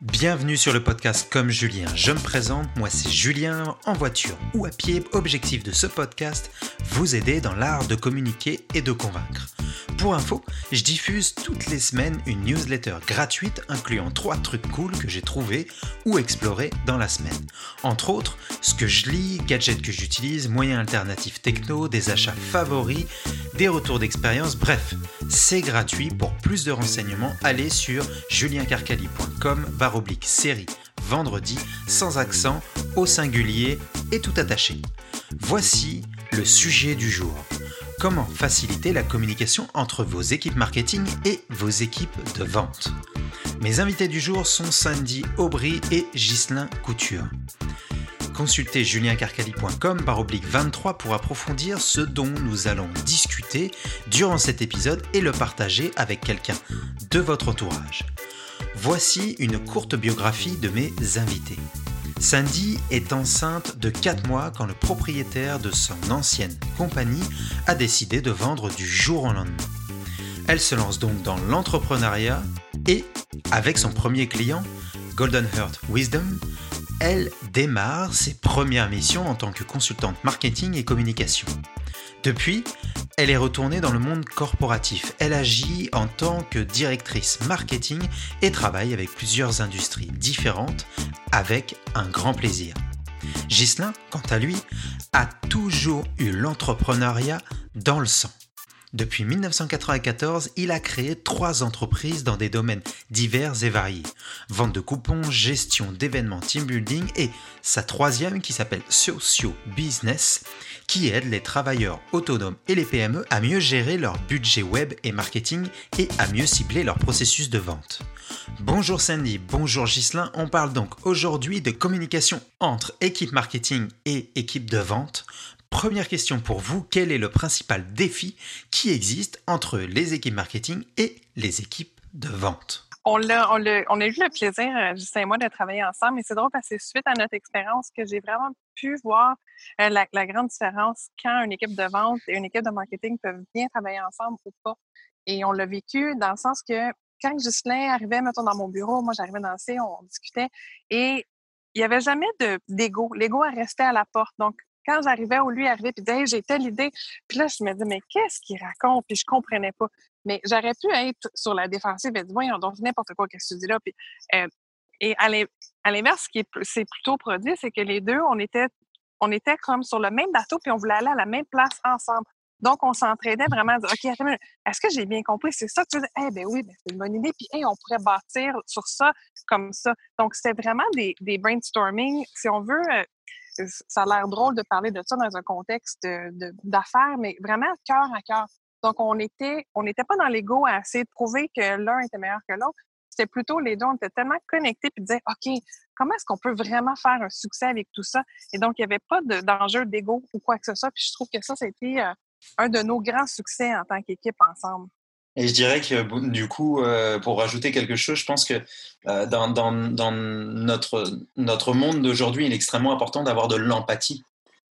Bienvenue sur le podcast Comme Julien. Je me présente, moi c'est Julien, en voiture ou à pied. Objectif de ce podcast, vous aider dans l'art de communiquer et de convaincre. Pour info, je diffuse toutes les semaines une newsletter gratuite incluant trois trucs cool que j'ai trouvés ou explorés dans la semaine. Entre autres, ce que je lis, gadgets que j'utilise, moyens alternatifs techno, des achats favoris, des retours d'expérience, bref, c'est gratuit. Pour plus de renseignements, allez sur juliencarcali.com oblique série vendredi sans accent au singulier et tout attaché. Voici le sujet du jour. Comment faciliter la communication entre vos équipes marketing et vos équipes de vente Mes invités du jour sont Sandy Aubry et Ghislain Couture. Consultez juliencarcali.com par oblique 23 pour approfondir ce dont nous allons discuter durant cet épisode et le partager avec quelqu'un de votre entourage. Voici une courte biographie de mes invités. Sandy est enceinte de 4 mois quand le propriétaire de son ancienne compagnie a décidé de vendre du jour au lendemain. Elle se lance donc dans l'entrepreneuriat et, avec son premier client, Golden Heart Wisdom, elle démarre ses premières missions en tant que consultante marketing et communication. Depuis, elle est retournée dans le monde corporatif. Elle agit en tant que directrice marketing et travaille avec plusieurs industries différentes avec un grand plaisir. Ghislain, quant à lui, a toujours eu l'entrepreneuriat dans le sang. Depuis 1994, il a créé trois entreprises dans des domaines divers et variés. Vente de coupons, gestion d'événements team building et sa troisième qui s'appelle Socio Business qui aide les travailleurs autonomes et les PME à mieux gérer leur budget web et marketing et à mieux cibler leur processus de vente. Bonjour Sandy, bonjour Ghislain, on parle donc aujourd'hui de communication entre équipe marketing et équipe de vente. Première question pour vous, quel est le principal défi qui existe entre les équipes marketing et les équipes de vente? On a, a, eu le plaisir, euh, Justin et moi, de travailler ensemble. Et c'est drôle parce que suite à notre expérience que j'ai vraiment pu voir euh, la, grande différence quand une équipe de vente et une équipe de marketing peuvent bien travailler ensemble ou pas. Et on l'a vécu dans le sens que quand Justin arrivait, mettons, dans mon bureau, moi, j'arrivais dans le C, on discutait et il n'y avait jamais d'ego. L'ego restait à la porte. Donc, quand j'arrivais où lui arrivait, puis disait, j'ai telle idée. Puis là, je me disais, mais qu'est-ce qu'il raconte? Puis je comprenais pas. Mais j'aurais pu être sur la défensive et dire, voyons donc n'importe quoi, qu'est-ce que tu dis là? Puis, euh, et à l'inverse, ce qui est, plutôt produit, c'est que les deux, on était, on était comme sur le même bateau, puis on voulait aller à la même place ensemble. Donc, on s'entraînait vraiment à dire, OK, est-ce que j'ai bien compris? C'est ça que tu dis? Eh bien oui, ben, c'est une bonne idée. Puis, on pourrait bâtir sur ça, comme ça. Donc, c'était vraiment des, des brainstorming. Si on veut, euh, ça a l'air drôle de parler de ça dans un contexte d'affaires, mais vraiment cœur à cœur. Donc, on était, on n'était pas dans l'ego à essayer de prouver que l'un était meilleur que l'autre. C'était plutôt les deux, on était tellement connectés puis disaient, OK, comment est-ce qu'on peut vraiment faire un succès avec tout ça? Et donc, il n'y avait pas d'enjeu d'ego ou quoi que ce soit. Puis je trouve que ça, c'était euh, un de nos grands succès en tant qu'équipe ensemble. Et je dirais que du coup, euh, pour rajouter quelque chose, je pense que euh, dans, dans, dans, notre, notre monde d'aujourd'hui, il est extrêmement important d'avoir de l'empathie.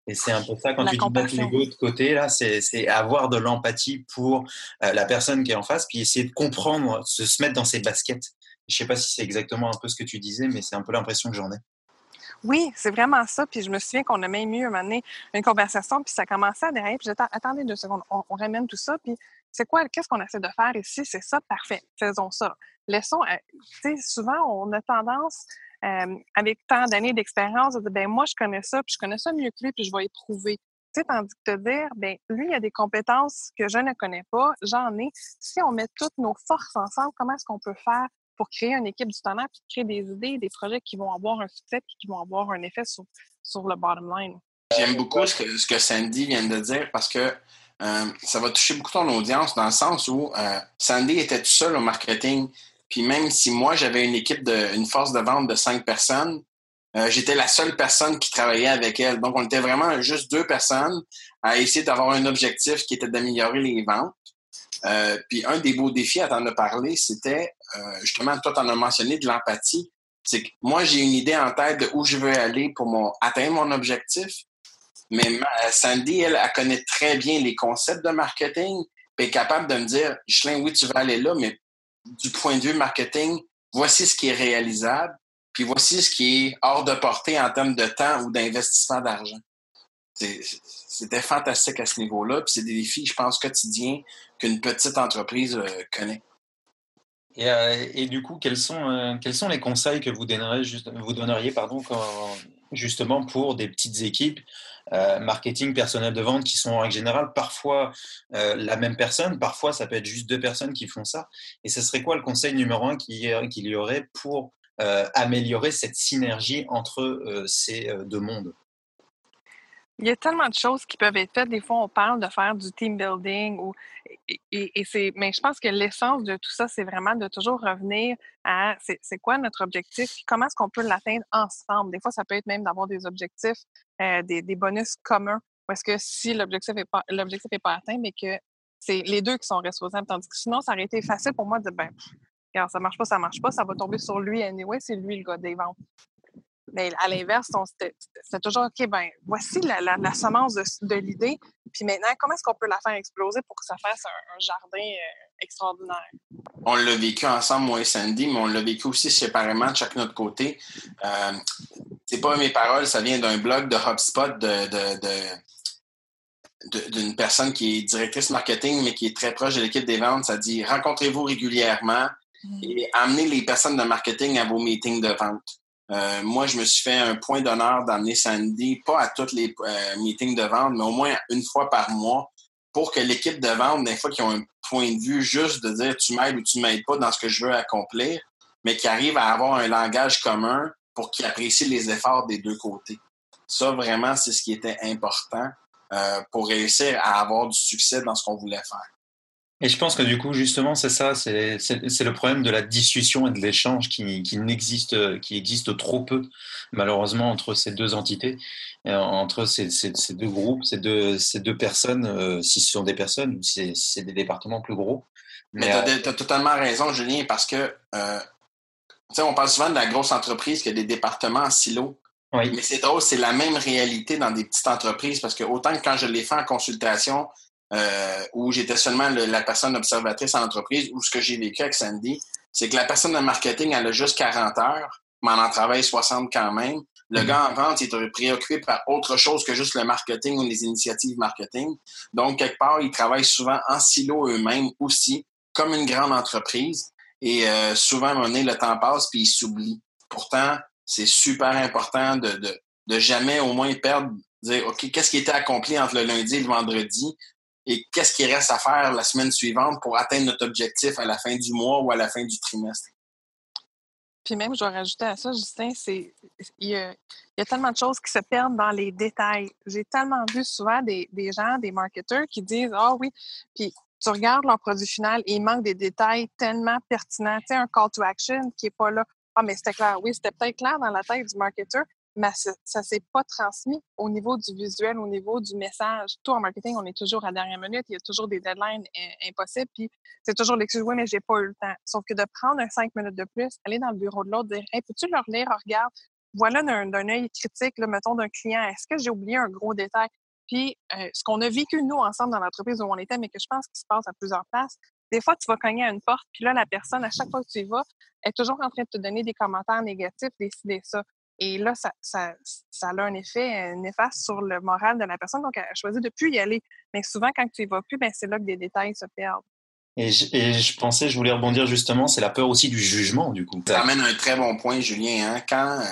Et c'est un peu ça, quand tu dis mettre l'ego de côté, là, c'est avoir de l'empathie pour euh, la personne qui est en face, puis essayer de comprendre, se, se mettre dans ses baskets. Je sais pas si c'est exactement un peu ce que tu disais, mais c'est un peu l'impression que j'en ai. Oui, c'est vraiment ça. Puis je me souviens qu'on a même eu un moment donné une conversation, puis ça commençait à derrière. Puis j'étais, attendez deux secondes, on, on ramène tout ça. Puis c'est quoi, qu'est-ce qu'on essaie de faire ici? C'est ça, parfait, faisons ça. Laissons, euh, tu sais, souvent, on a tendance, avec tant d'années d'expérience, de dire, ben moi, je connais ça, puis je connais ça mieux que lui, puis je vais éprouver. Tu sais, tandis que te dire, ben lui, il a des compétences que je ne connais pas, j'en ai. Si on met toutes nos forces ensemble, comment est-ce qu'on peut faire pour créer une équipe du talent, puis créer des idées, des projets qui vont avoir un succès, puis qui vont avoir un effet sur, sur le bottom line? J'aime beaucoup ce que, ce que Sandy vient de dire parce que euh, ça va toucher beaucoup ton audience dans le sens où euh, Sandy était tout seul au marketing. Puis même si moi, j'avais une équipe de, une force de vente de cinq personnes, euh, j'étais la seule personne qui travaillait avec elle. Donc, on était vraiment juste deux personnes à essayer d'avoir un objectif qui était d'améliorer les ventes. puis un des beaux défis à t'en as parlé, c'était justement, toi, tu en as mentionné de l'empathie. C'est que moi, j'ai une idée en tête de où je veux aller pour atteindre mon objectif. Mais Sandy, elle, elle connaît très bien les concepts de marketing, puis est capable de me dire, Chelin, oui, tu vas aller là, mais du point de vue marketing, voici ce qui est réalisable, puis voici ce qui est hors de portée en termes de temps ou d'investissement d'argent. C'était fantastique à ce niveau-là, puis c'est des défis, je pense, quotidiens qu'une petite entreprise euh, connaît. Et, euh, et, du coup, quels sont, euh, quels sont les conseils que vous donneriez, juste, vous donneriez pardon, justement pour des petites équipes euh, marketing, personnel de vente qui sont en règle générale parfois euh, la même personne, parfois ça peut être juste deux personnes qui font ça. Et ce serait quoi le conseil numéro un qu'il y, aurait pour euh, améliorer cette synergie entre ces deux mondes? Il y a tellement de choses qui peuvent être faites. Des fois, on parle de faire du team building ou et, c'est mais je pense que l'essence de tout ça, c'est vraiment de toujours revenir à c'est quoi notre objectif, comment est-ce qu'on peut l'atteindre ensemble? Des fois, ça peut être même d'avoir des objectifs, euh, des, bonus communs. Parce que si l'objectif n'est pas pas atteint, mais que c'est les deux qui sont responsables. Tandis que sinon, ça aurait été facile pour moi de ben, regarde, ça marche pas, ça marche pas, ça va tomber sur lui anyway, c'est lui le gars des ventes. Mais à l'inverse, c'est toujours OK, ben voici la, la, semence de, l'idée. Puis maintenant, comment est-ce qu'on peut la faire exploser pour que ça fasse un, jardin euh, extraordinaire? On l'a vécu ensemble, moi et Sandy, mais on l'a vécu aussi séparément de chaque notre côté. Euh, c'est pas mes paroles, ça vient d'un blog de HubSpot de, d'une personne qui est directrice marketing, mais qui est très proche de l'équipe des ventes. Ça dit rencontrez-vous régulièrement mmh. et amenez les personnes de marketing à vos meetings de vente. Euh, moi, je me suis fait un point d'honneur d'amener Sandy, pas à tous les euh, meetings de vente, mais au moins une fois par mois, pour que l'équipe de vente, des fois, qui ont un point de vue juste de dire tu m'aides ou tu m'aides pas dans ce que je veux accomplir, mais qui arrivent à avoir un langage commun pour qu'ils apprécient les efforts des deux côtés. Ça, vraiment, c'est ce qui était important euh, pour réussir à avoir du succès dans ce qu'on voulait faire. Et je pense que du coup, justement, c'est ça, c'est le problème de la discussion et de l'échange qui, qui, n'existe, qui existe trop peu, malheureusement, entre ces deux entités, euh, entre ces, ces, ces, deux groupes, ces deux, ces deux personnes, euh, si ce sont des personnes ou si c'est des départements plus gros. Mais, Mais tu as, totalement raison, Julien, parce que, euh, sais, on parle souvent de la grosse entreprise qui a des départements en silo. Oui. Mais c'est drôle, c'est la même réalité dans des petites entreprises parce que autant que quand je les fais en consultation, euh, où j'étais seulement la personne observatrice en entreprise, ou ce que j'ai vécu avec Sandy, c'est que la personne de marketing, elle a juste 40 heures, mais elle en travaille 60 quand même. Le mhm. gars en vente, il est préoccupé par autre chose que juste le marketing ou les initiatives marketing. Donc, quelque part, ils travaillent souvent en silo eux-mêmes aussi, comme une grande entreprise. Et euh, souvent, à le temps passe puis ils s'oublient. Pourtant, c'est super important de, de, de jamais au moins perdre, dire, OK, qu'est-ce qui était accompli entre le lundi et le vendredi? et qu'est-ce qui reste à faire la semaine suivante pour atteindre notre objectif à la fin du mois ou à la fin du trimestre? Puis même, je dois rajouter à ça, Justin, c'est il y, a, tellement de choses qui se perdent dans les détails. J'ai tellement vu souvent des, gens, des marketeurs qui disent Ah oui, puis tu regardes leur produit final et il manque des détails tellement pertinents. Tu sais, un call to action qui n'est pas là. Ah, mais c'était clair. Oui, c'était peut-être clair dans la tête du marketeur, mais ça ne s'est pas transmis au niveau du visuel, au niveau du message. Tout en marketing, on est toujours à dernière minute, il y a toujours des deadlines impossibles, puis c'est toujours l'excuse, oui, mais j'ai pas eu le temps. Sauf que de prendre un cinq minutes de plus, aller dans le bureau de l'autre, dire, hey, peux-tu leur lire, regarde, voilà d'un œil critique, là, mettons, d'un client, est-ce que j'ai oublié un gros détail? Puis, euh, ce qu'on a vécu, nous, ensemble dans l'entreprise où on était, mais que je pense qu'il se passe à plusieurs places, des fois, tu vas cogner à une porte, puis là, la personne, à chaque fois que tu y vas, est toujours en train de te donner des commentaires négatifs, décider ça. Et là, ça, ça, ça, a un effet néfaste sur le moral de la personne. Donc, elle a choisi de plus y aller. Mais souvent, quand tu y vas plus, ben, c'est là que des détails se perdent. Et je, et je, pensais, je voulais rebondir justement, c'est la peur aussi du jugement, du coup. Ça amène un très bon point, Julien. Hein? Quand,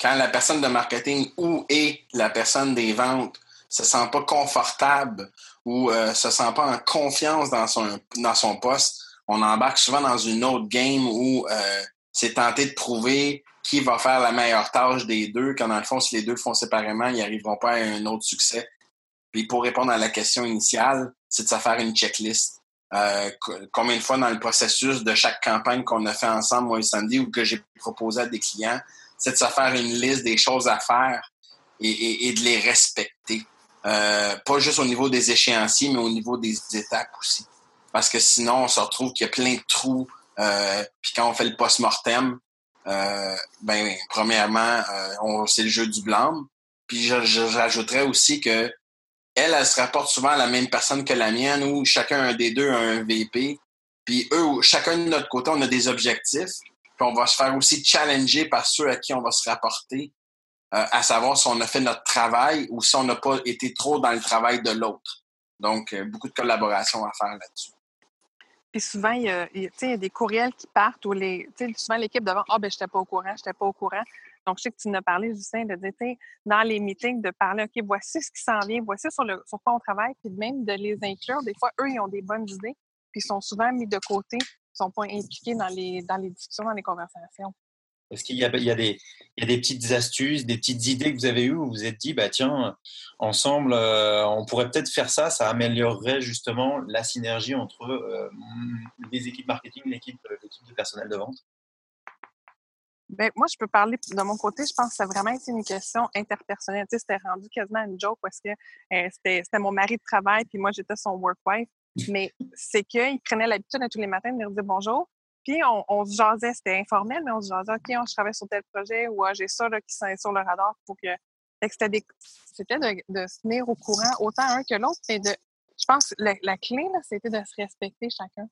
quand la personne de marketing ou est la personne des ventes se sent pas confortable ou euh, se sent pas en confiance dans son, dans son poste, on embarque souvent dans une autre game où euh, c'est tenter de prouver qui va faire la meilleure tâche des deux, quand dans le fond, si les deux le font séparément, ils n'arriveront pas à un autre succès. Puis pour répondre à la question initiale, c'est de se faire une checklist. Euh, combien de fois dans le processus de chaque campagne qu'on a fait ensemble, moi et Sandy, ou que j'ai proposé à des clients, c'est de se faire une liste des choses à faire et, de les respecter. Euh, pas juste au niveau des échéanciers, mais au niveau des étapes aussi. Parce que sinon, on se retrouve qu'il y a plein de trous. Euh, puis quand on fait le post-mortem, euh, ben, premièrement, euh, c'est le jeu du blâme. Puis j'ajouterais aussi que elle, elle se rapporte souvent à la même personne que la mienne, où chacun des deux a un VP. Puis eux, chacun de notre côté, on a des objectifs. puis on va se faire aussi challenger par ceux à qui on va se rapporter, euh, à savoir si on a fait notre travail ou si on n'a pas été trop dans le travail de l'autre. Donc, euh, beaucoup de collaboration à faire là-dessus. Puis souvent, il y, a, des courriels qui partent où les, souvent l'équipe devant Ah, ben, je n'étais pas au courant, je n'étais pas au courant. Donc, je sais que tu nous as parlé, Justin, de dire, dans les meetings, de parler, OK, voici ce qui s'en vient, voici sur, le, sur quoi on travaille, puis même de les inclure. Des fois, eux, ils ont des bonnes idées, puis ils sont souvent mis de côté, ils ne sont pas impliqués dans les, dans les discussions, dans les conversations. Est-ce qu'il y, il y, a des, petites astuces, des petites idées que vous avez eues où vous vous êtes dit, bah tiens, ensemble, euh, on pourrait peut-être faire ça, ça améliorerait justement la synergie entre euh, les équipes marketing, l'équipe, euh, l'équipe de personnel de vente? Ben, moi, je peux parler de mon côté. Je pense que ça a vraiment été une question interpersonnelle. C'était rendu quasiment une joke parce que c'était, mon mari de travail, puis moi, j'étais son work wife. Mais c'est qu'il prenait l'habitude de tous les matins de me dire bonjour. Puis on, se jasait, c'était informel, mais on se jasait, OK, on, je travaille sur tel projet ou ah, j'ai ça là, qui est sur le radar pour que. C'était, de, de, se tenir au courant autant un que l'autre. Et de, je pense que la, clé, c'était de se respecter chacun.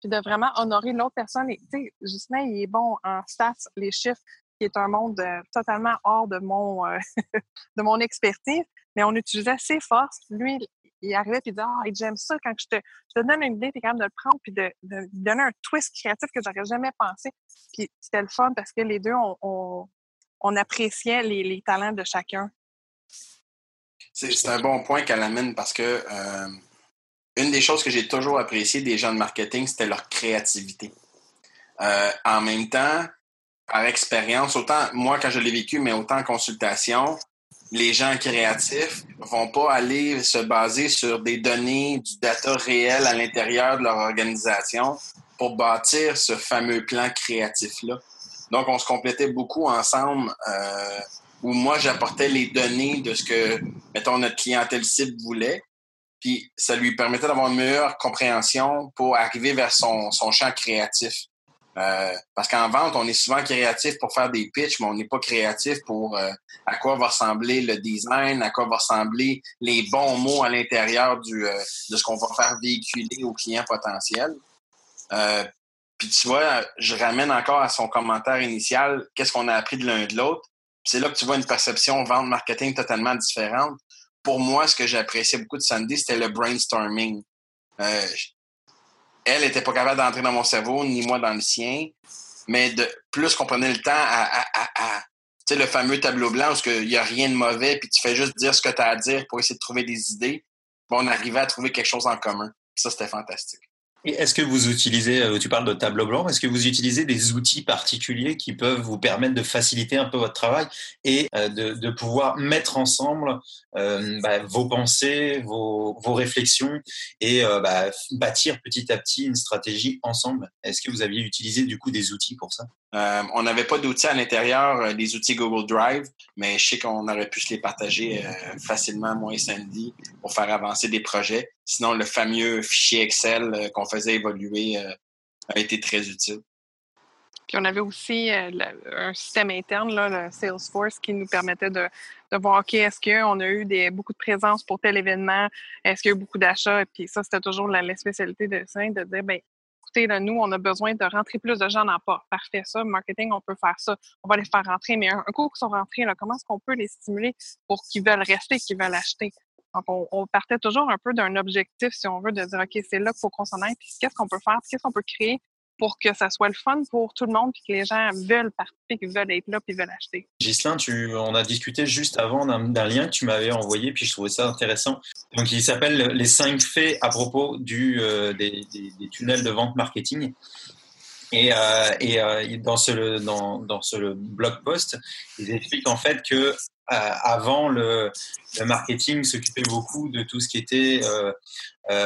Puis de vraiment honorer l'autre personne. Tu sais, Justin, il est bon en stats, les chiffres, qui est un monde euh, totalement hors de mon, euh, de mon expertise. Mais on utilisait ses forces. Lui, il arrivait et il disait Ah, j'aime ça quand je te, je te donne une idée, tu es capable de le prendre puis de, de, donner un twist créatif que j'aurais jamais pensé. Puis c'était le fun parce que les deux, on, on, appréciait les, talents de chacun. C'est un bon point qu'elle amène parce que euh, une des choses que j'ai toujours appréciées des gens de marketing, c'était leur créativité. Euh, en même temps, par expérience, autant moi quand je l'ai vécu, mais autant en consultation, les gens créatifs vont pas aller se baser sur des données, du data réel à l'intérieur de leur organisation pour bâtir ce fameux plan créatif-là. Donc, on se complétait beaucoup ensemble euh, où moi, j'apportais les données de ce que, mettons, notre clientèle cible voulait. Puis, ça lui permettait d'avoir une meilleure compréhension pour arriver vers son, son champ créatif. Euh, parce qu'en vente, on est souvent créatif pour faire des pitchs, mais on n'est pas créatif pour euh, à quoi va ressembler le design, à quoi va ressembler les bons mots à l'intérieur du euh, de ce qu'on va faire véhiculer aux clients potentiels. Puis tu vois, je ramène encore à son commentaire initial, qu'est-ce qu'on a appris de l'un de l'autre. C'est là que tu vois une perception vente marketing totalement différente. Pour moi, ce que j'appréciais beaucoup de Sandy, c'était le brainstorming elle n'était pas capable d'entrer dans mon cerveau, ni moi dans le sien. Mais de plus qu'on prenait le temps à, à, tu sais, le fameux tableau blanc où il n'y a rien de mauvais, puis tu fais juste dire ce que tu as à dire pour essayer de trouver des idées. Bon, on arrivait à trouver quelque chose en commun. Ça, c'était fantastique. Est-ce que vous utilisez, euh, tu parles de tableau blanc, est-ce que vous utilisez des outils particuliers qui peuvent vous permettre de faciliter un peu votre travail et euh, de, pouvoir mettre ensemble euh, bah, vos pensées, vos, réflexions et bah, bâtir petit à petit une stratégie ensemble? Est-ce que vous aviez utilisé du coup des outils pour ça? On n'avait pas d'outils à l'intérieur, des outils Google Drive, mais je sais qu'on aurait pu se les partager facilement, moi et Sandy, pour faire avancer des projets. Sinon, le fameux fichier Excel qu'on faisait évoluer euh, a été très utile. Puis on avait aussi euh, un système interne, le Salesforce, qui nous permettait de, voir, OK, est-ce qu'on a eu beaucoup de présence pour tel événement? Est-ce qu'il y a eu beaucoup d'achats? Puis ça, c'était toujours la, spécialité de ça, de dire, bien, nous, on a besoin de rentrer plus de gens dans pas. Parfait, ça, marketing, on peut faire ça. On va les faire rentrer. Mais un, coup qu'ils sont rentrés, comment est-ce qu'on peut les stimuler pour qu'ils veulent rester, qu'ils veulent acheter? Donc, on, partait toujours un peu d'un objectif, si on veut, de dire, OK, c'est là qu'il faut qu'on s'en aille, puis qu'est-ce qu'on peut faire, qu'est-ce qu'on peut créer pour que ça soit le fun pour tout le monde, puis que les gens veulent participer, qu'ils veulent être là, puis veulent acheter. Ghislain, tu, on a discuté juste avant d'un lien que tu m'avais envoyé, puis je trouvais ça intéressant. Donc, il s'appelle Les cinq faits à propos du, euh, des, tunnels de vente marketing. Et, euh, et euh, dans, ce, dans, dans ce blog post, ils expliquent en fait que avant, le, le marketing s'occupait beaucoup de tout ce qui était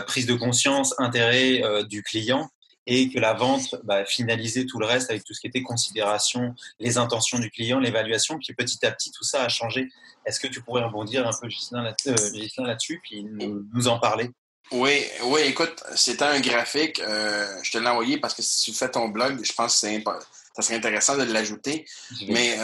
prise de conscience, intérêt du client et que la vente bah, finalisait tout le reste avec tout ce qui était considération, les intentions du client, l'évaluation. Puis petit à petit, tout ça a changé. Est-ce que tu pourrais rebondir un peu, Gislain, là-dessus, puis nous, en parler? Oui, oui, écoute, c'était un graphique. je te l'ai envoyé parce que si tu fais ton blog, je pense que ça serait intéressant de l'ajouter. Mais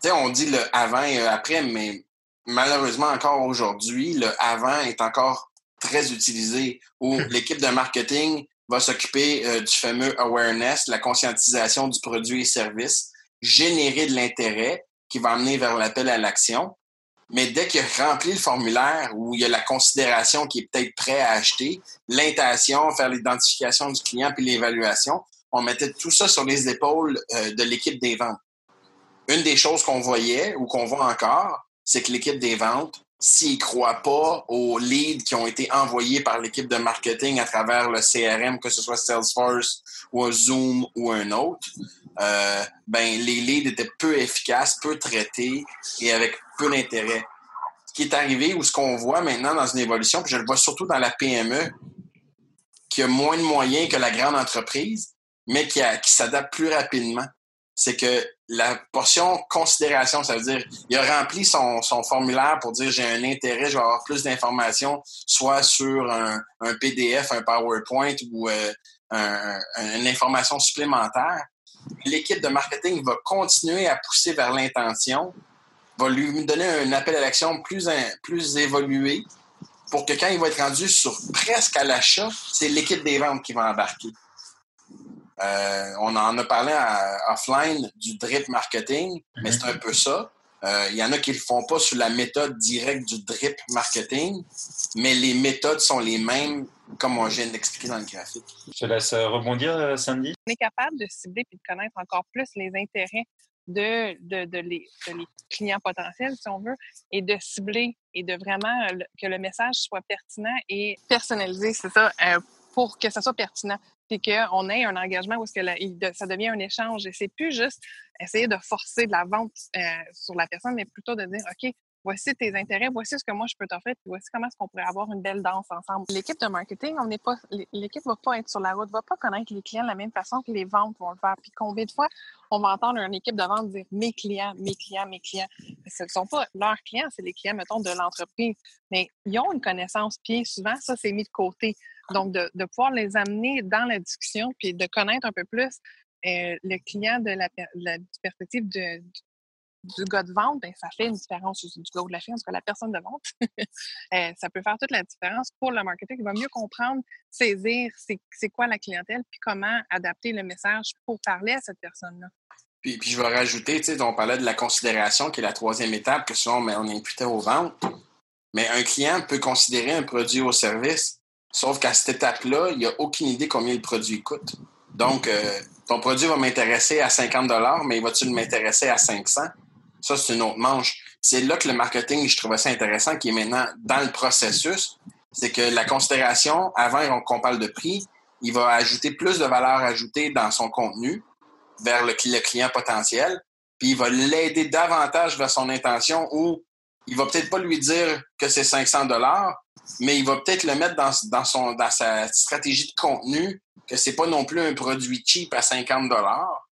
sais, on dit le avant et après, mais malheureusement, encore aujourd'hui, le avant est encore très utilisé où l'équipe de marketing va s'occuper euh, du fameux awareness, la conscientisation du produit et service, générer de l'intérêt qui va amener vers l'appel à l'action. Mais dès qu'il a rempli le formulaire où il y a la considération qui est peut-être prêt à acheter, l'intention, faire l'identification du client puis l'évaluation, on mettait tout ça sur les épaules euh, de l'équipe des ventes. Une des choses qu'on voyait ou qu'on voit encore, c'est que l'équipe des ventes s'ils croient pas aux leads qui ont été envoyés par l'équipe de marketing à travers le CRM, que ce soit Salesforce ou Zoom ou un autre, euh, ben, les leads étaient peu efficaces, peu traités et avec peu d'intérêt. Ce qui est arrivé ou ce qu'on voit maintenant dans une évolution, puis je le vois surtout dans la PME, qui a moins de moyens que la grande entreprise, mais qui s'adapte plus rapidement c'est que la portion considération, ça veut dire, il a rempli son, formulaire pour dire j'ai un intérêt, je vais avoir plus d'informations, soit sur un, PDF, un PowerPoint ou euh, une information supplémentaire. L'équipe de marketing va continuer à pousser vers l'intention, va lui donner un appel à l'action plus, plus évolué pour que quand il va être rendu sur presque à l'achat, c'est l'équipe des ventes qui va embarquer. Euh, on en a parlé offline du drip marketing, mais c'est un peu ça. Euh, il y en a qui ne le font pas sous la méthode directe du drip marketing, mais les méthodes sont les mêmes, comme on vient d'expliquer dans le graphique. Je te laisse euh, rebondir, Sandy? On est capable de cibler et de connaître encore plus les intérêts de, de, les, clients potentiels, si on veut, et de cibler et de vraiment que le message soit pertinent et personnalisé, c'est ça, pour que ça soit pertinent puis qu'on ait un engagement où ça devient un échange. Et c'est plus juste essayer de forcer de la vente euh, sur la personne, mais plutôt de dire, OK, voici tes intérêts, voici ce que moi je peux t'offrir, puis voici comment est-ce qu'on pourrait avoir une belle danse ensemble. L'équipe de marketing, on n'est pas, l'équipe va pas être sur la route, va pas connaître les clients de la même façon que les ventes vont le faire. Puis combien de fois on va entendre une équipe de vente dire mes clients, mes clients, mes clients. Ce ne sont pas leurs clients, c'est les clients, mettons, de l'entreprise. Mais ils ont une connaissance, puis souvent, ça, c'est mis de côté. Donc, de, pouvoir les amener dans la discussion, puis de connaître un peu plus euh, le client de la, perspective de, du gars de vente, ben, ça fait une différence. Du gars de la fille, en tout la personne de vente. Euh, ça peut faire toute la différence pour le marketing. Il va mieux comprendre, saisir c'est quoi la clientèle, puis comment adapter le message pour parler à cette personne-là. Puis, je vais rajouter, tu sais, on parlait de la considération, qui est la troisième étape, que souvent on imputait aux ventes. Mais un client peut considérer un produit ou service, sauf qu'à cette étape-là, il n'a aucune idée combien le produit coûte. Donc, euh, ton produit va m'intéresser à 50 mais va-t-il m'intéresser à 500 ça, c'est une autre manche. C'est là que le marketing, je trouvais ça intéressant, qui est maintenant dans le processus. C'est que la considération, avant qu'on parle de prix, il va ajouter plus de valeur ajoutée dans son contenu vers le, client potentiel, puis il va l'aider davantage vers son intention ou il va peut-être pas lui dire que c'est 500 dollars, mais il va peut-être le mettre dans, sa stratégie de contenu que c'est pas non plus un produit cheap à 50 dollars,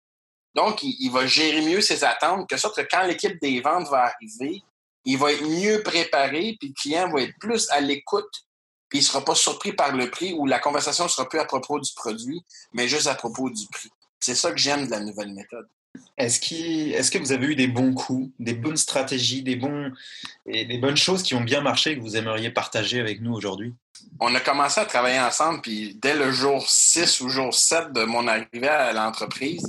donc, il, va gérer mieux ses attentes, que sorte que quand l'équipe des ventes va arriver, il va être mieux préparé, puis le client va être plus à l'écoute, puis il ne sera pas surpris par le prix ou la conversation sera plus à propos du produit, mais juste à propos du prix. C'est ça que j'aime de la nouvelle méthode. Est-ce, est que vous avez eu des bons coups, des bonnes stratégies, des, bons, et bonnes choses qui ont bien marché que vous aimeriez partager avec nous aujourd'hui? On a commencé à travailler ensemble, puis dès le jour 6 ou jour 7 de mon arrivée à l'entreprise,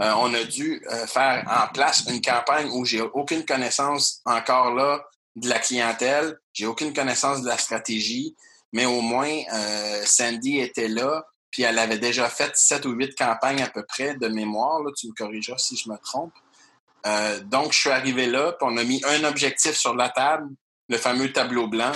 euh, on a dû euh, faire en place une campagne où j'ai aucune connaissance encore là de la clientèle, j'ai aucune connaissance de la stratégie, mais au moins euh, Sandy était là, puis elle avait déjà fait sept ou huit campagnes à peu près de mémoire, là, tu me corrigeras si je me trompe. donc, je suis arrivé là, puis on a mis un objectif sur la table, le fameux tableau blanc.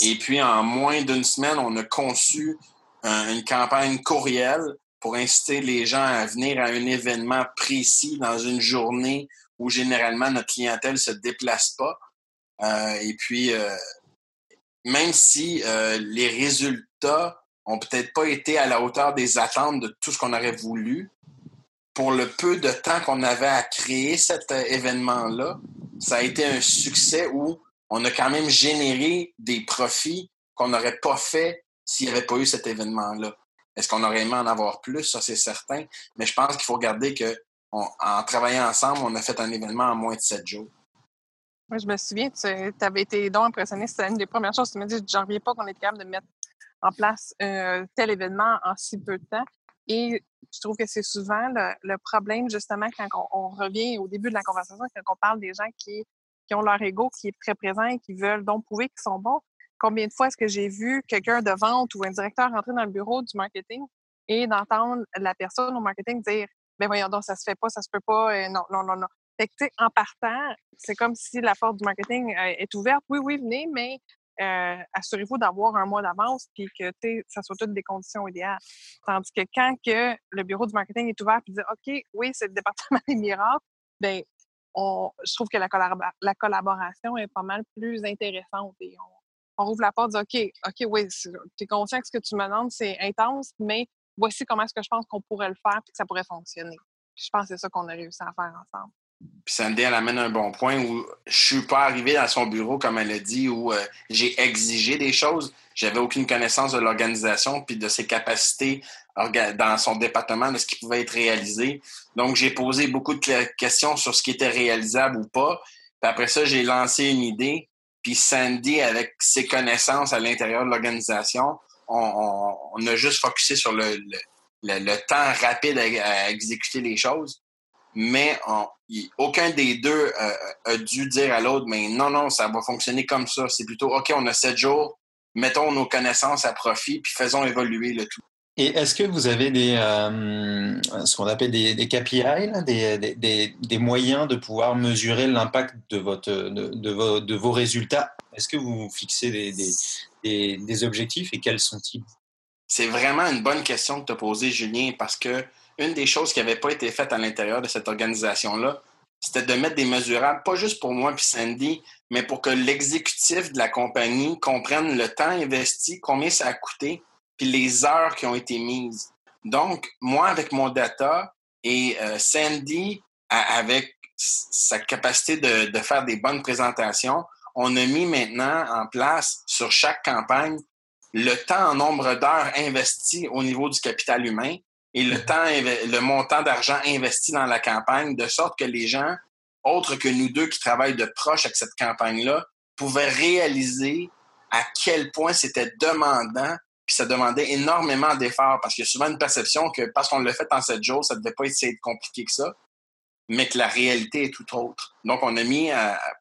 Et puis, en moins d'une semaine, on a conçu une campagne courriel pour inciter les gens à venir à un événement précis dans une journée où généralement notre clientèle ne se déplace pas. Euh, et puis, euh, même si euh, les résultats ont peut-être pas été à la hauteur des attentes de tout ce qu'on aurait voulu, pour le peu de temps qu'on avait à créer cet événement-là, ça a été un succès où on a quand même généré des profits qu'on n'aurait pas fait s'il n'y avait pas eu cet événement-là. Est-ce qu'on aurait aimé en avoir plus? Ça, c'est certain. Mais je pense qu'il faut regarder que en travaillant ensemble, on a fait un événement en moins de sept jours. Moi, je me souviens, tu avais été donc impressionné. C'était une des premières choses que tu m'as dit. J'en reviens pas qu'on est capable de mettre en place tel événement en si peu de temps. Et je trouve que c'est souvent le, problème, justement, quand on, revient au début de la conversation, quand on parle des gens qui, qui ont leur ego qui est très présent et qui veulent donc prouver qu'ils sont bons. Combien de fois est-ce que j'ai vu quelqu'un de vente ou un directeur rentrer dans le bureau du marketing et d'entendre la personne au marketing dire Ben voyons donc, ça se fait pas, ça se peut pas, euh, non, non, non, non. Fait que, en partant, c'est comme si la porte du marketing euh, est ouverte. Oui, oui, venez, mais euh, assurez-vous d'avoir un mois d'avance puis que ça soit toutes des conditions idéales. Tandis que quand que le bureau du marketing est ouvert et dit OK, oui, c'est le département des miracles, ben je trouve que la, la, collaboration est pas mal plus intéressante et on, on rouvre la porte, dit OK, OK, oui, tu es conscient que ce que tu me demandes, c'est intense, mais voici comment est-ce que je pense qu'on pourrait le faire et que ça pourrait fonctionner. je pense que c'est ça qu'on a réussi à faire ensemble. Puis Sandy, elle amène un bon point où je suis pas arrivé dans son bureau, comme elle a dit, où euh, j'ai exigé des choses. J'avais aucune connaissance de l'organisation puis de ses capacités dans son département, de ce qui pouvait être réalisé. Donc, j'ai posé beaucoup de questions sur ce qui était réalisable ou pas. Puis après ça, j'ai lancé une idée. Puis Sandy, avec ses connaissances à l'intérieur de l'organisation, on, a juste focusé sur le, le, temps rapide à exécuter les choses mais aucun des deux euh, a dû dire à l'autre, mais non, non, ça va fonctionner comme ça. C'est plutôt, OK, on a sept jours, mettons nos connaissances à profit, puis faisons évoluer le tout. Et est-ce que vous avez des, euh, ce qu'on appelle des, des KPI, des, des, moyens de pouvoir mesurer l'impact de, votre, de, vos, de vos résultats? Est-ce que vous fixez des, objectifs et quels sont-ils? C'est vraiment une bonne question que tu as posée, Julien, parce que une des choses qui n'avait pas été faite à l'intérieur de cette organisation-là, c'était de mettre des mesurables, pas juste pour moi puis Sandy, mais pour que l'exécutif de la compagnie comprenne le temps investi, combien ça a coûté, puis les heures qui ont été mises. Donc, moi, avec mon data et euh, Sandy, avec sa capacité de, de faire des bonnes présentations, on a mis maintenant en place sur chaque campagne le temps en nombre d'heures investies au niveau du capital humain et le montant d'argent investi dans la campagne, de sorte que les gens, autres que nous deux qui travaillent de proche avec cette campagne-là, pouvaient réaliser à quel point c'était demandant, puis ça demandait énormément d'efforts, parce qu'il y a souvent une perception que parce qu'on l'a fait en sept jours, ça ne devait pas être compliqué que ça, mais que la réalité est tout autre. Donc, on a mis,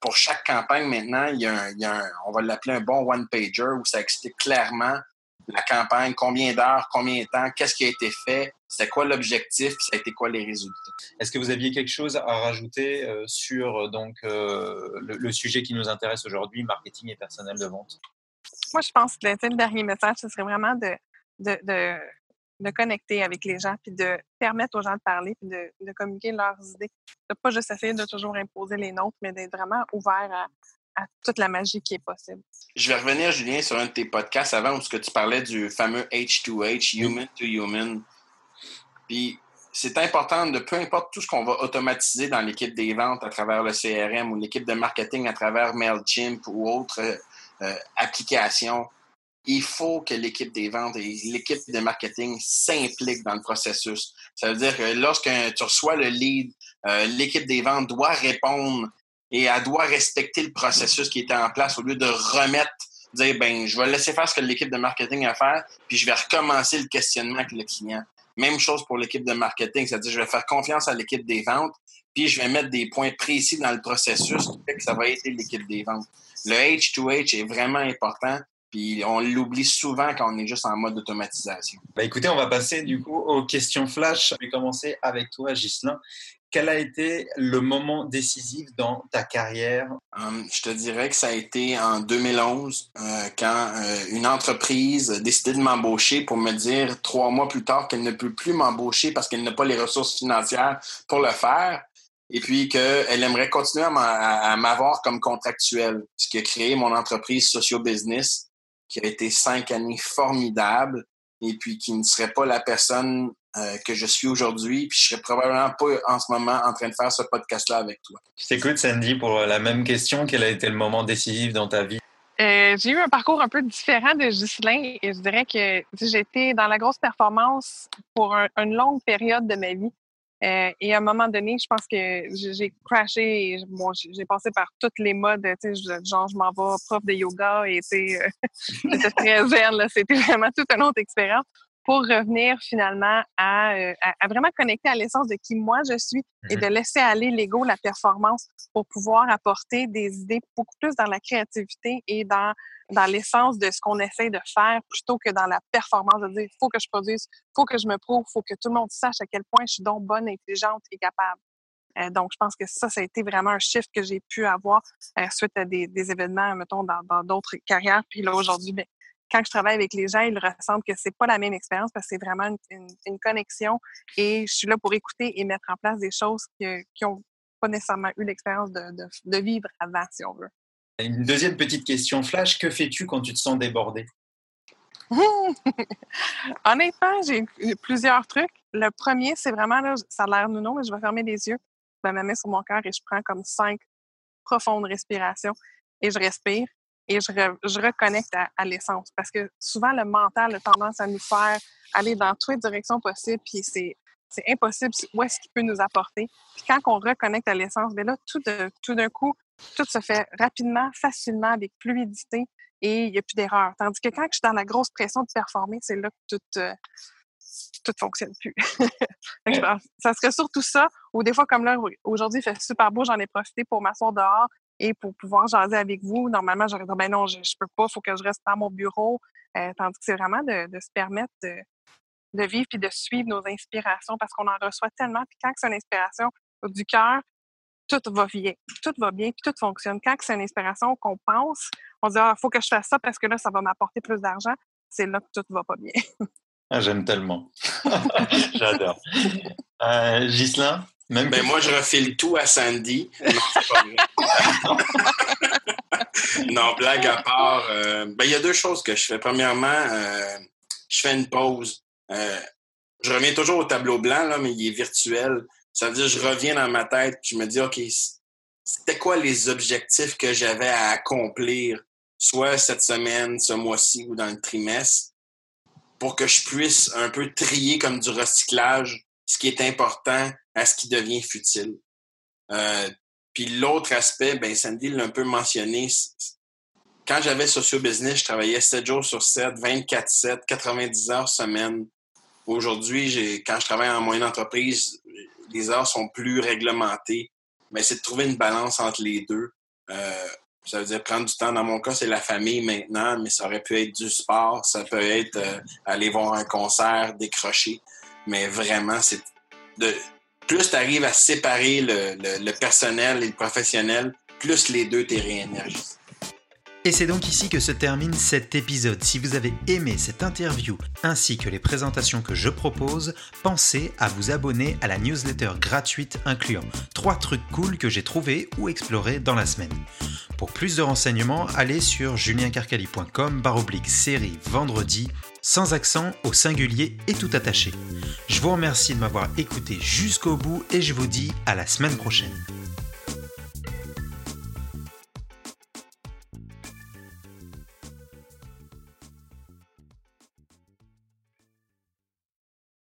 pour chaque campagne maintenant, il y a un, on va l'appeler un bon one-pager, où ça explique clairement la campagne, combien d'heures, combien de temps, qu'est-ce qui a été fait, c'est quoi l'objectif, ça a été quoi les résultats. Est-ce que vous aviez quelque chose à rajouter euh, sur euh, donc euh, le, sujet qui nous intéresse aujourd'hui, marketing et personnel de vente? Moi, je pense que le, dernier message, ce serait vraiment de, de, de, connecter avec les gens, puis de permettre aux gens de parler, puis de, de communiquer leurs idées. De pas juste essayer de toujours imposer les nôtres, mais d'être vraiment ouvert à, à toute la magie qui est possible. Je vais revenir, Julien, sur un de tes podcasts avant où tu parlais du fameux H2H, Human to Human. Puis c'est important de peu importe tout ce qu'on va automatiser dans l'équipe des ventes à travers le CRM ou l'équipe de marketing à travers MailChimp ou autres euh, applications, il faut que l'équipe des ventes et l'équipe de marketing s'impliquent dans le processus. Ça veut dire que lorsque tu reçois le lead, euh, l'équipe des ventes doit répondre et elle doit respecter le processus qui était en place au lieu de remettre, dire ben je vais laisser faire ce que l'équipe de marketing a à faire, puis je vais recommencer le questionnement avec le client. Même chose pour l'équipe de marketing, c'est-à-dire je vais faire confiance à l'équipe des ventes, puis je vais mettre des points précis dans le processus qui fait que ça va aider l'équipe des ventes. Le H2H est vraiment important, puis on l'oublie souvent quand on est juste en mode automatisation. Bah écoutez, on va passer du coup aux questions flash. Je vais commencer avec toi, Ghislain quel a été le moment décisif dans ta carrière? Hum, je te dirais que ça a été en 2011, euh, quand euh, une entreprise a décidé de m'embaucher pour me dire trois mois plus tard qu'elle ne peut plus m'embaucher parce qu'elle n'a pas les ressources financières pour le faire. Et puis qu'elle aimerait continuer à m'avoir comme contractuel, ce qui a créé mon entreprise Socio Business, qui a été cinq années formidables et puis qui ne serait pas la personne euh, que je suis aujourd'hui, puis je serais probablement pas en ce moment en train de faire ce podcast-là avec toi. Je t'écoute, Sandy, pour la même question. Quel a été le moment décisif dans ta vie? Euh, j'ai eu un parcours un peu différent de Ghislain et je dirais que j'étais dans la grosse performance pour une longue période de ma vie. Euh, et à un moment donné, je pense que j'ai crashé. Bon, j'ai passé par toutes les modes. Genre, je m'en vais prof de yoga et euh, c'était très zen. C'était vraiment toute une autre expérience pour revenir finalement à, euh, à, vraiment connecter à l'essence de qui moi je suis et de laisser aller l'ego, la performance pour pouvoir apporter des idées beaucoup plus dans la créativité et dans, dans l'essence de ce qu'on essaie de faire plutôt que dans la performance de dire faut que je produise, faut que je me prouve, faut que tout le monde sache à quel point je suis donc bonne, intelligente et capable. Euh, donc, je pense que ça, ça a été vraiment un shift que j'ai pu avoir euh, suite à des, des événements, mettons, dans d'autres carrières. Puis là, aujourd'hui, ben, quand je travaille avec les gens, ils ressentent que c'est pas la même expérience parce que c'est vraiment une, connexion et je suis là pour écouter et mettre en place des choses qui n'ont pas nécessairement eu l'expérience de, vivre avant, si on veut. Une deuxième petite question flash, que fais-tu quand tu te sens débordé? Honnêtement, j'ai plusieurs trucs. Le premier, c'est vraiment, là, ça a l'air nounou, mais je vais fermer les yeux, je mets ma main sur mon cœur et je prends comme cinq profondes respirations et je respire et je, je reconnecte à, l'essence. Parce que souvent, le mental a tendance à nous faire aller dans toutes les directions possibles, puis c'est, c'est impossible où est-ce qu'il peut nous apporter. Puis quand on reconnecte à l'essence, bien là, tout, de, tout d'un coup, tout se fait rapidement, facilement, avec fluidité et il n'y a plus d'erreur. Tandis que quand je suis dans la grosse pression de performer, c'est là que tout, euh, fonctionne plus. ça serait surtout ça, ou des fois, comme là, aujourd'hui, il fait super beau, j'en ai profité pour m'asseoir dehors, et pour pouvoir jaser avec vous. Normalement, j'aurais dit, ben non, je, je peux pas, il faut que je reste dans mon bureau. Euh, tandis que c'est vraiment de, se permettre de, vivre puis de suivre nos inspirations parce qu'on en reçoit tellement. Puis quand c'est une inspiration du cœur, tout va bien, tout va bien, puis tout fonctionne. Quand c'est une inspiration qu'on pense, on dit, ah, il faut que je fasse ça parce que là, ça va m'apporter plus d'argent. C'est là que tout va pas bien. ah, J'aime tellement. J'adore. Euh, Ghislain, même ben, moi, je refile tout à Sandy. Non, blague à part. Euh, ben, il y a deux choses que je fais. Premièrement, euh, je fais une pause. Euh, je reviens toujours au tableau blanc, là, mais il est virtuel. Ça veut dire je reviens dans ma tête je me dis, OK, c'était quoi les objectifs que j'avais à accomplir, soit cette semaine, ce mois-ci ou dans le trimestre, pour que je puisse un peu trier comme du recyclage ce qui est important à ce qui devient futile? Euh, puis l'autre aspect, ben Sandy l'a un peu mentionné. Quand j'avais Socio Business, je travaillais 7 jours sur 7, 24-7, 90 heures semaine. Aujourd'hui, quand je travaille en moyenne entreprise, les heures sont plus réglementées. Mais c'est de trouver une balance entre les deux. Euh, ça veut dire prendre du temps. Dans mon cas, c'est la famille maintenant, mais ça aurait pu être du sport, ça peut être euh, aller voir un concert, décrocher. Mais vraiment, c'est de plus tu arrives à séparer le, personnel et le professionnel, plus les deux t'es réénergisé. Et c'est donc ici que se termine cet épisode. Si vous avez aimé cette interview ainsi que les présentations que je propose, pensez à vous abonner à la newsletter gratuite incluant trois trucs cool que j'ai trouvés ou explorés dans la semaine. Pour plus de renseignements, allez sur juliencarcali.com baroblique série vendredi sans accent au singulier et tout attaché. Je vous remercie de m'avoir écouté jusqu'au bout et je vous dis à la semaine prochaine.